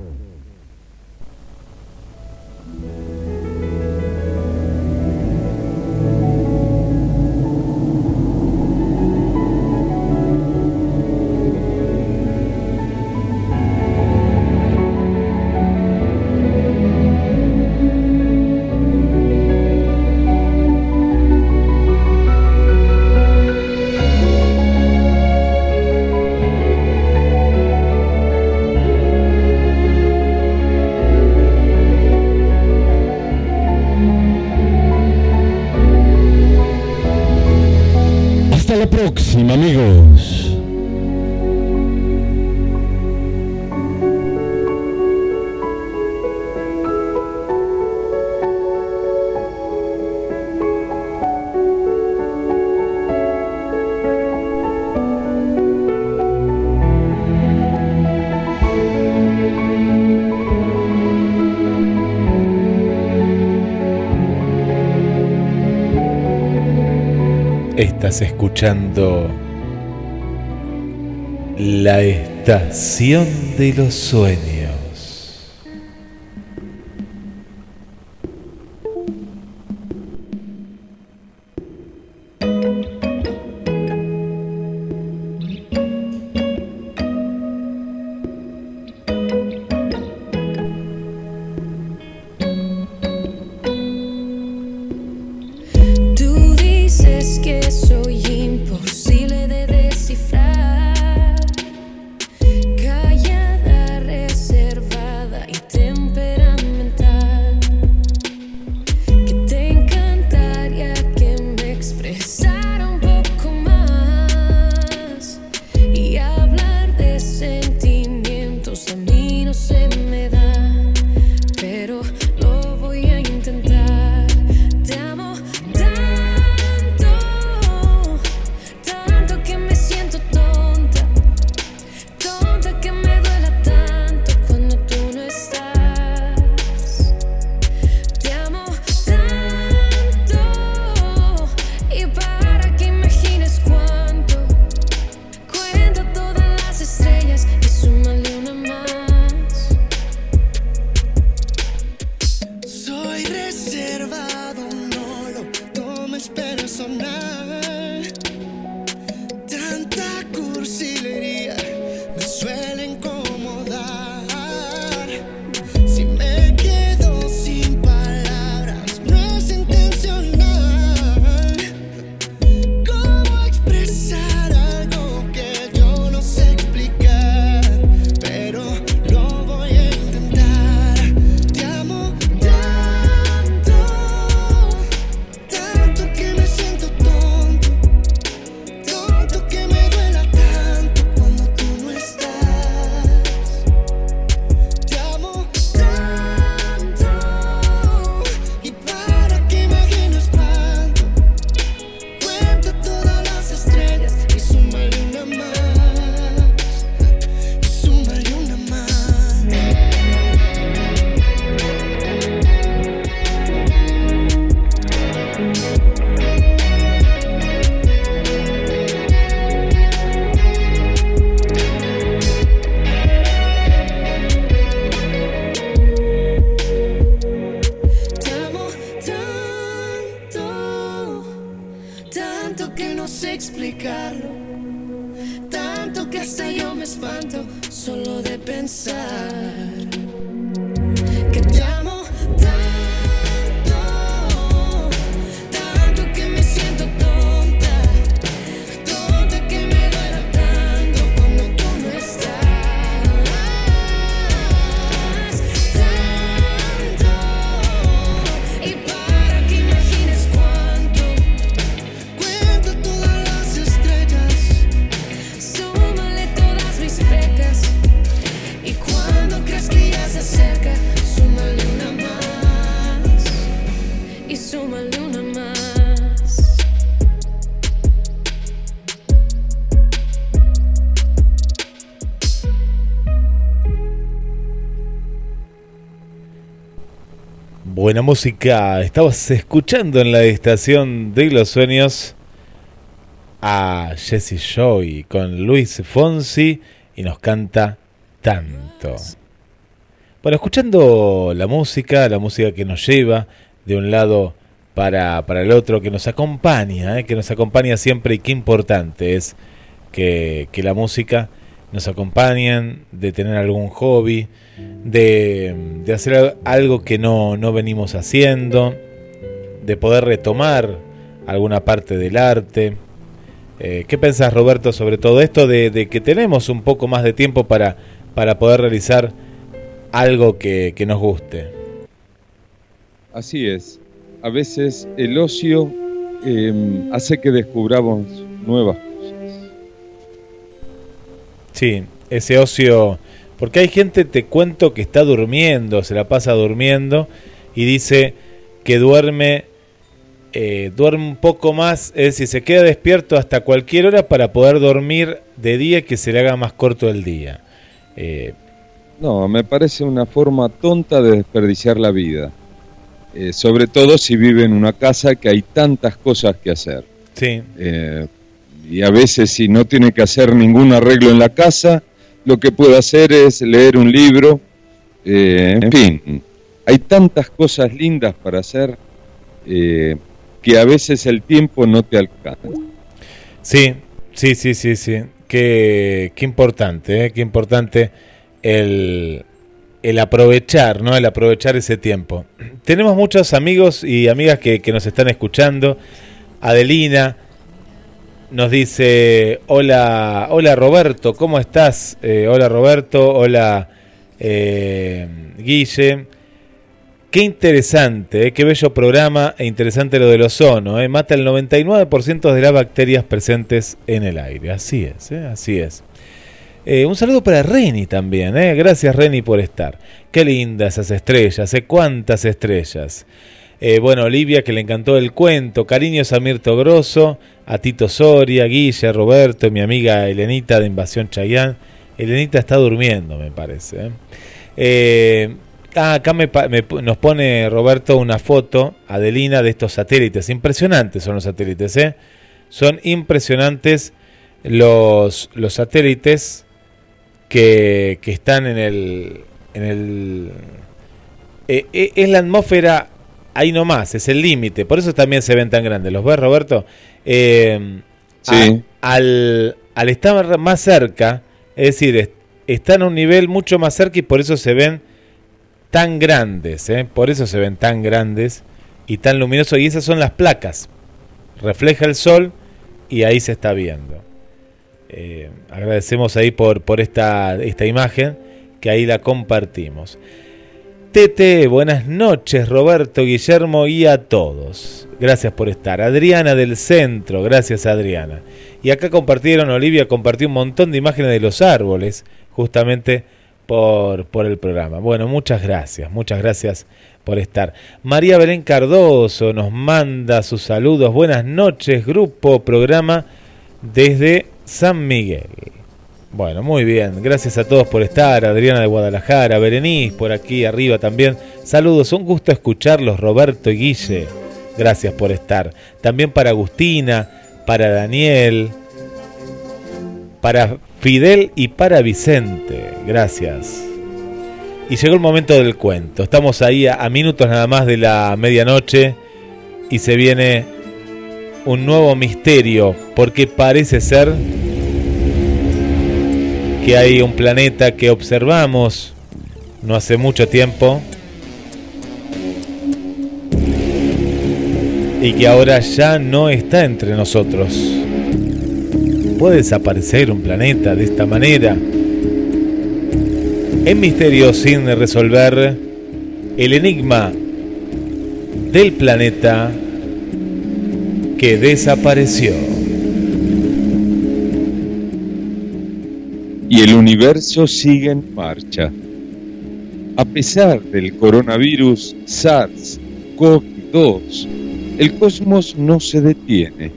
amigos. Estás escuchando la estación de los sueños. Buena música. Estabas escuchando en la estación de los sueños a Jesse Joy con Luis Fonsi y nos canta tanto. Bueno, escuchando la música, la música que nos lleva de un lado para, para el otro, que nos acompaña, ¿eh? que nos acompaña siempre y qué importante es que, que la música nos acompañe, de tener algún hobby, de, de hacer algo que no, no venimos haciendo, de poder retomar alguna parte del arte. Eh, ¿Qué pensás, Roberto, sobre todo esto de, de, que tenemos un poco más de tiempo para, para poder realizar algo que, que, nos guste? Así es. A veces el ocio eh, hace que descubramos nuevas. Sí, ese ocio porque hay gente, te cuento, que está durmiendo, se la pasa durmiendo y dice que duerme, eh, duerme un poco más, es decir, se queda despierto hasta cualquier hora para poder dormir de día y que se le haga más corto el día. Eh, no, me parece una forma tonta de desperdiciar la vida. Eh, sobre todo si vive en una casa que hay tantas cosas que hacer. Sí. Y a veces si no tiene que hacer ningún arreglo en la casa, lo que puedo hacer es leer un libro, eh, en fin, hay tantas cosas lindas para hacer eh, que a veces el tiempo no te alcanza. Sí, sí, sí, sí, sí. Qué, qué importante, ¿eh? qué importante el, el aprovechar, ¿no? El aprovechar ese tiempo. Tenemos muchos amigos y amigas que, que nos están escuchando. Adelina, nos dice, hola, hola Roberto, ¿cómo estás? Eh, hola Roberto, hola eh, Guille. Qué interesante, eh, qué bello programa e interesante lo del ozono. Mata el 99% de las bacterias presentes en el aire. Así es, así es. Un saludo para Reni también. Gracias Reni por estar. Qué lindas esas estrellas, cuántas estrellas. Eh, bueno, Olivia, que le encantó el cuento. Cariños a Mirto Grosso, a Tito Soria, Guille, Roberto, mi amiga Elenita de Invasión Chayán. Elenita está durmiendo, me parece. ¿eh? Eh, ah, acá nos pone Roberto una foto, Adelina, de estos satélites. Impresionantes son los satélites, ¿eh? Son impresionantes los, los satélites que, que están en el... En el es la atmósfera ahí nomás, es el límite. Por eso también se ven tan grandes. ¿Los ves, Roberto? Eh, sí. A, al, al, estar más cerca, es decir, están a un nivel mucho más cerca y por eso se ven tan grandes. ¿eh? Por eso se ven tan grandes y tan luminosos. Y esas son las placas. Refleja el sol y ahí se está viendo. Eh, agradecemos ahí por, por esta, esta imagen que ahí la compartimos. Tete, buenas noches Roberto, Guillermo y a todos. Gracias por estar. Adriana del Centro, gracias Adriana. Y acá compartieron, Olivia compartió un montón de imágenes de los árboles, justamente por, por el programa. Bueno, muchas gracias, muchas gracias por estar. María Belén Cardoso nos manda sus saludos. Buenas noches, grupo, programa desde San Miguel. Bueno, muy bien. Gracias a todos por estar. Adriana de Guadalajara, Berenice por aquí arriba también. Saludos, un gusto escucharlos, Roberto y Guille. Gracias por estar. También para Agustina, para Daniel, para Fidel y para Vicente. Gracias. Y llegó el momento del cuento. Estamos ahí a, a minutos nada más de la medianoche y se viene un nuevo misterio porque parece ser que hay un planeta que observamos no hace mucho tiempo y que ahora ya no está entre nosotros. ¿Puede desaparecer un planeta de esta manera? En misterio sin resolver, el enigma del planeta que desapareció. Y el universo sigue en marcha. A pesar del coronavirus SARS-CoV-2 El cosmos no se detiene.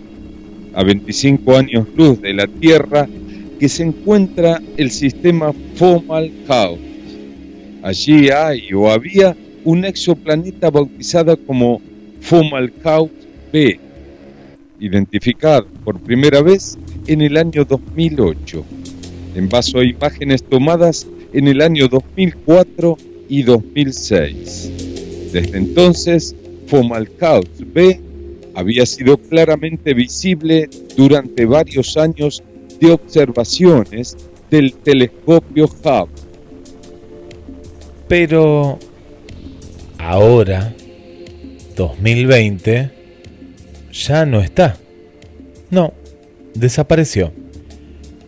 A 25 años luz de la Tierra, que se encuentra el sistema Fomalhaut. Allí hay o había un exoplaneta bautizada como Fomalhaut B, identificado por primera vez en el año 2008, en base a imágenes tomadas en el año 2004 y 2006. Desde entonces, Fomalhaut B había sido claramente visible durante varios años de observaciones del telescopio Hubble. Pero ahora, 2020, ya no está. No, desapareció.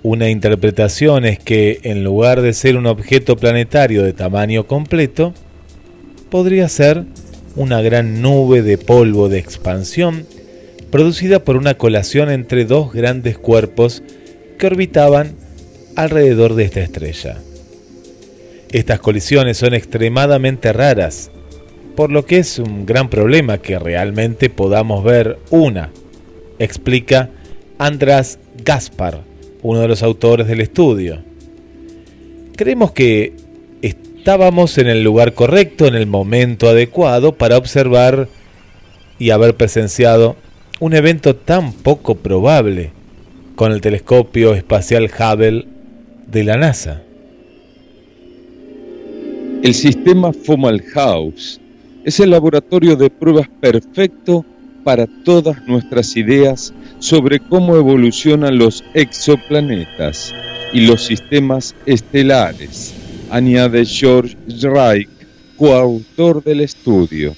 Una interpretación es que en lugar de ser un objeto planetario de tamaño completo, podría ser una gran nube de polvo de expansión producida por una colación entre dos grandes cuerpos que orbitaban alrededor de esta estrella. Estas colisiones son extremadamente raras, por lo que es un gran problema que realmente podamos ver una, explica András Gaspar, uno de los autores del estudio. Creemos que estábamos en el lugar correcto, en el momento adecuado para observar y haber presenciado un evento tan poco probable con el telescopio espacial Hubble de la NASA. El sistema Fomalhaus es el laboratorio de pruebas perfecto para todas nuestras ideas sobre cómo evolucionan los exoplanetas y los sistemas estelares, añade George Reich, coautor del estudio.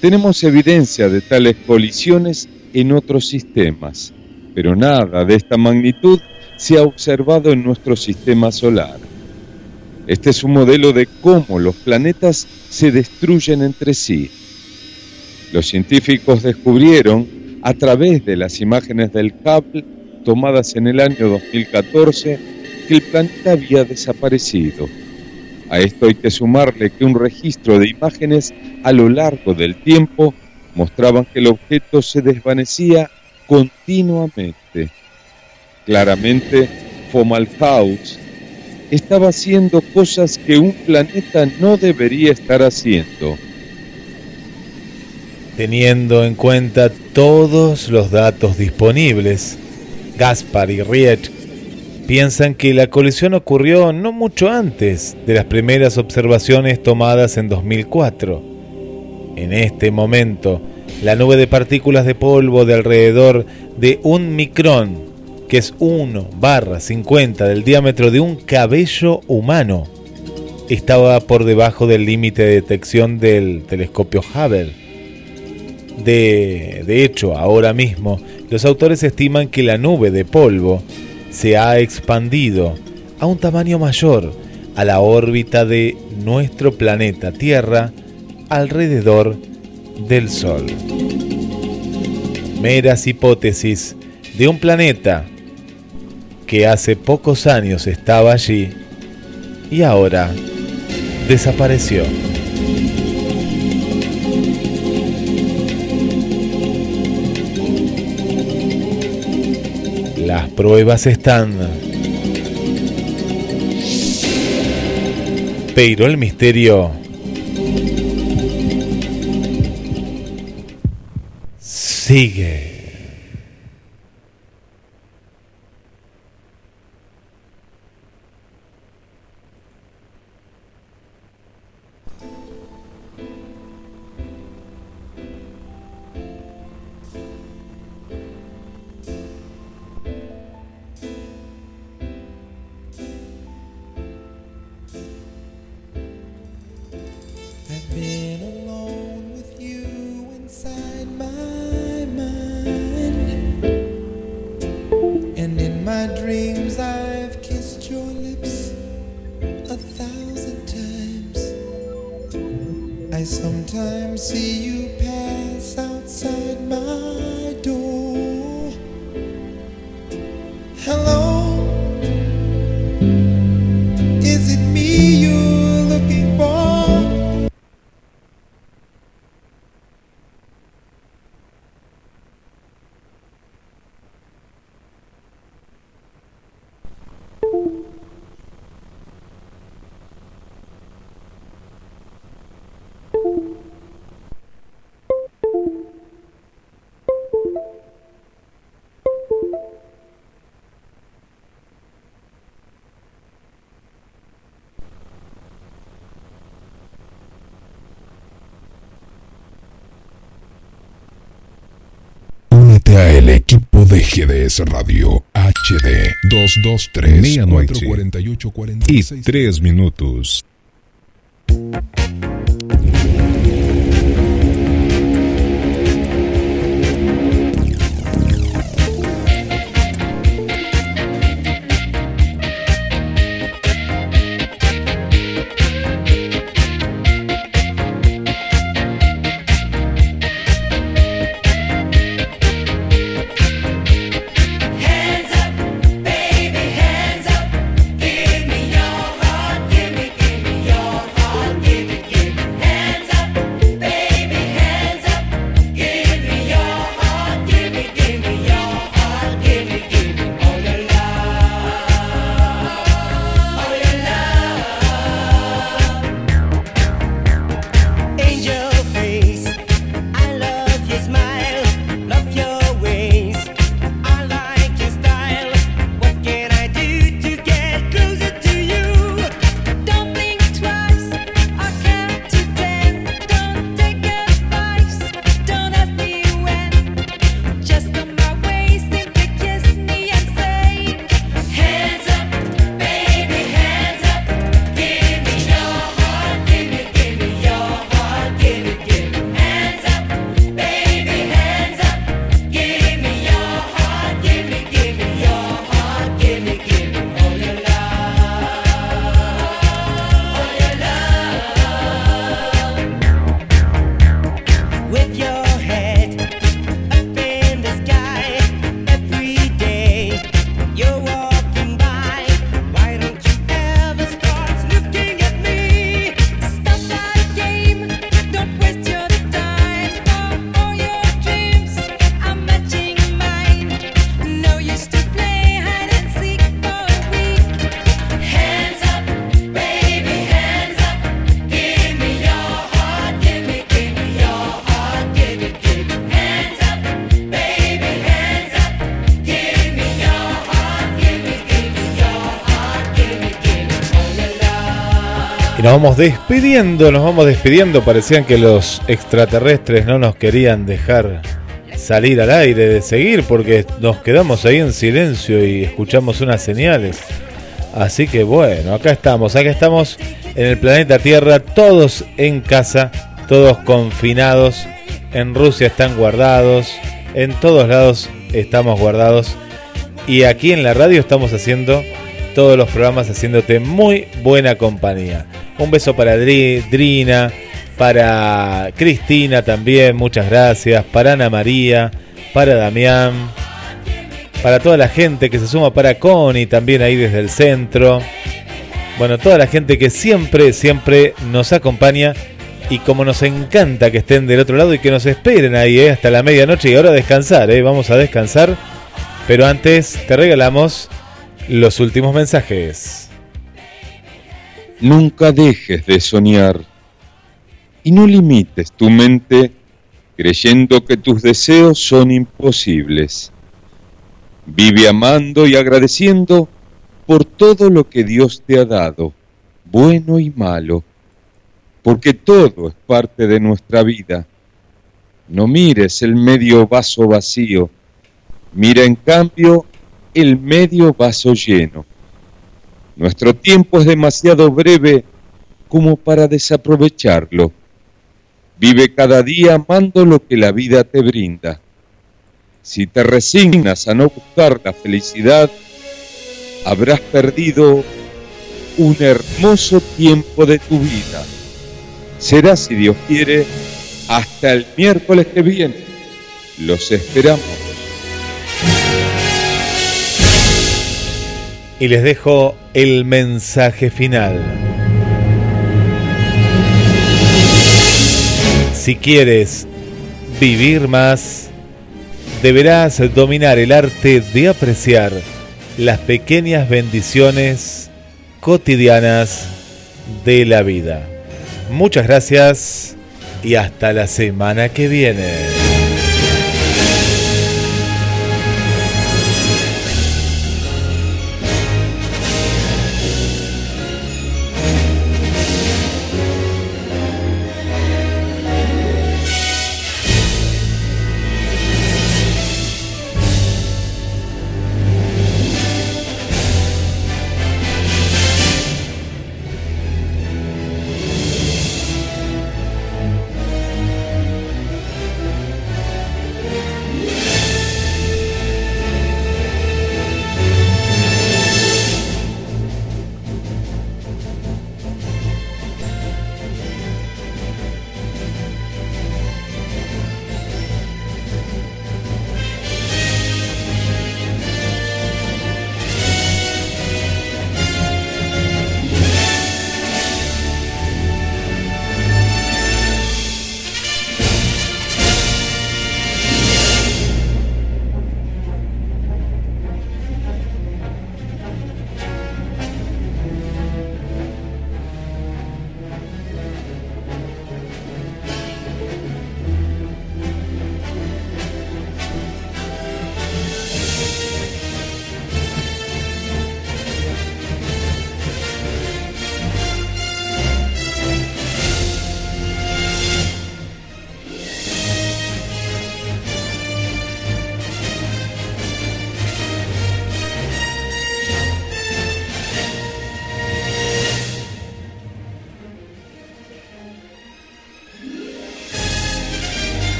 Tenemos evidencia de tales colisiones en otros sistemas, pero nada de esta magnitud se ha observado en nuestro sistema solar. Este es un modelo de cómo los planetas se destruyen entre sí. Los científicos descubrieron, a través de las imágenes del Hubble tomadas en el año 2014, que el planeta había desaparecido. A esto hay que sumarle que un registro de imágenes a lo largo del tiempo mostraban que el objeto se desvanecía continuamente. Claramente, Fomalhaus estaba haciendo cosas que un planeta no debería estar haciendo. Teniendo en cuenta todos los datos disponibles, Gaspar y Riech piensan que la colisión ocurrió no mucho antes de las primeras observaciones tomadas en 2004. En este momento, la nube de partículas de polvo de alrededor de un micrón que es 1 barra 50 del diámetro de un cabello humano, estaba por debajo del límite de detección del telescopio Hubble. De, de hecho, ahora mismo, los autores estiman que la nube de polvo se ha expandido a un tamaño mayor a la órbita de nuestro planeta Tierra alrededor del Sol. Meras hipótesis de un planeta que hace pocos años estaba allí y ahora desapareció. Las pruebas están. Pero el misterio sigue. Llega el equipo de GDS Radio HD 223 Medianoche y 3 minutos. Nos vamos despidiendo, nos vamos despidiendo. Parecían que los extraterrestres no nos querían dejar salir al aire, de seguir, porque nos quedamos ahí en silencio y escuchamos unas señales. Así que bueno, acá estamos, acá estamos en el planeta Tierra, todos en casa, todos confinados. En Rusia están guardados, en todos lados estamos guardados. Y aquí en la radio estamos haciendo todos los programas haciéndote muy buena compañía. Un beso para Drina, para Cristina también, muchas gracias, para Ana María, para Damián, para toda la gente que se suma, para Connie también ahí desde el centro. Bueno, toda la gente que siempre, siempre nos acompaña y como nos encanta que estén del otro lado y que nos esperen ahí eh, hasta la medianoche y ahora descansar, eh, vamos a descansar. Pero antes te regalamos los últimos mensajes. Nunca dejes de soñar y no limites tu mente creyendo que tus deseos son imposibles. Vive amando y agradeciendo por todo lo que Dios te ha dado, bueno y malo, porque todo es parte de nuestra vida. No mires el medio vaso vacío, mira en cambio el medio vaso lleno. Nuestro tiempo es demasiado breve como para desaprovecharlo. Vive cada día amando lo que la vida te brinda. Si te resignas a no buscar la felicidad, habrás perdido un hermoso tiempo de tu vida. Será, si Dios quiere, hasta el miércoles que viene. Los esperamos. Y les dejo el mensaje final. Si quieres vivir más, deberás dominar el arte de apreciar las pequeñas bendiciones cotidianas de la vida. Muchas gracias y hasta la semana que viene.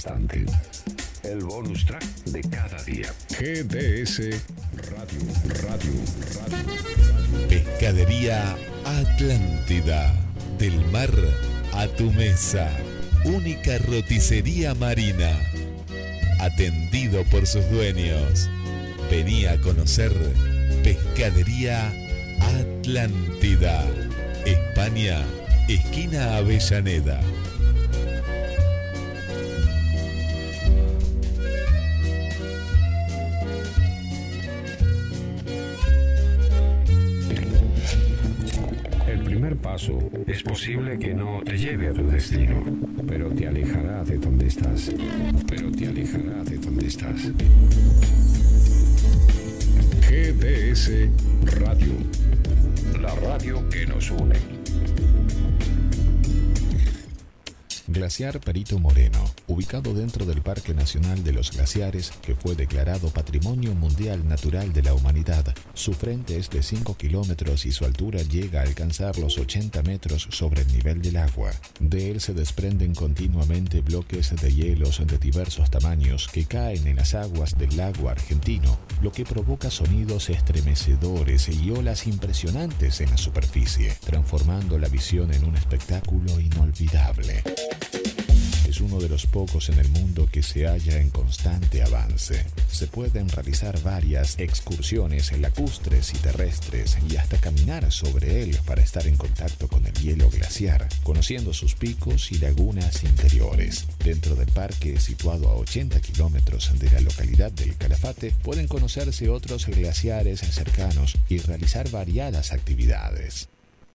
Instante. El bonus track de cada día. GDS Radio, Radio, Radio. Pescadería Atlántida. Del mar a tu mesa. Única roticería marina. Atendido por sus dueños. Venía a conocer Pescadería Atlántida. España, esquina Avellaneda. Es posible que no te lleve a tu destino, pero te alejará de donde estás. Pero te alejará de donde estás. GDS Radio. La radio que nos une. Glaciar Perito Moreno, ubicado dentro del Parque Nacional de los Glaciares, que fue declarado Patrimonio Mundial Natural de la Humanidad. Su frente es de 5 kilómetros y su altura llega a alcanzar los 80 metros sobre el nivel del agua. De él se desprenden continuamente bloques de hielos de diversos tamaños que caen en las aguas del lago argentino, lo que provoca sonidos estremecedores y olas impresionantes en la superficie, transformando la visión en un espectáculo inolvidable. Es uno de los pocos en el mundo que se halla en constante avance. Se pueden realizar varias excursiones lacustres y terrestres y hasta caminar sobre él para estar en contacto con el hielo glaciar, conociendo sus picos y lagunas interiores. Dentro del parque, situado a 80 kilómetros de la localidad del Calafate, pueden conocerse otros glaciares cercanos y realizar variadas actividades.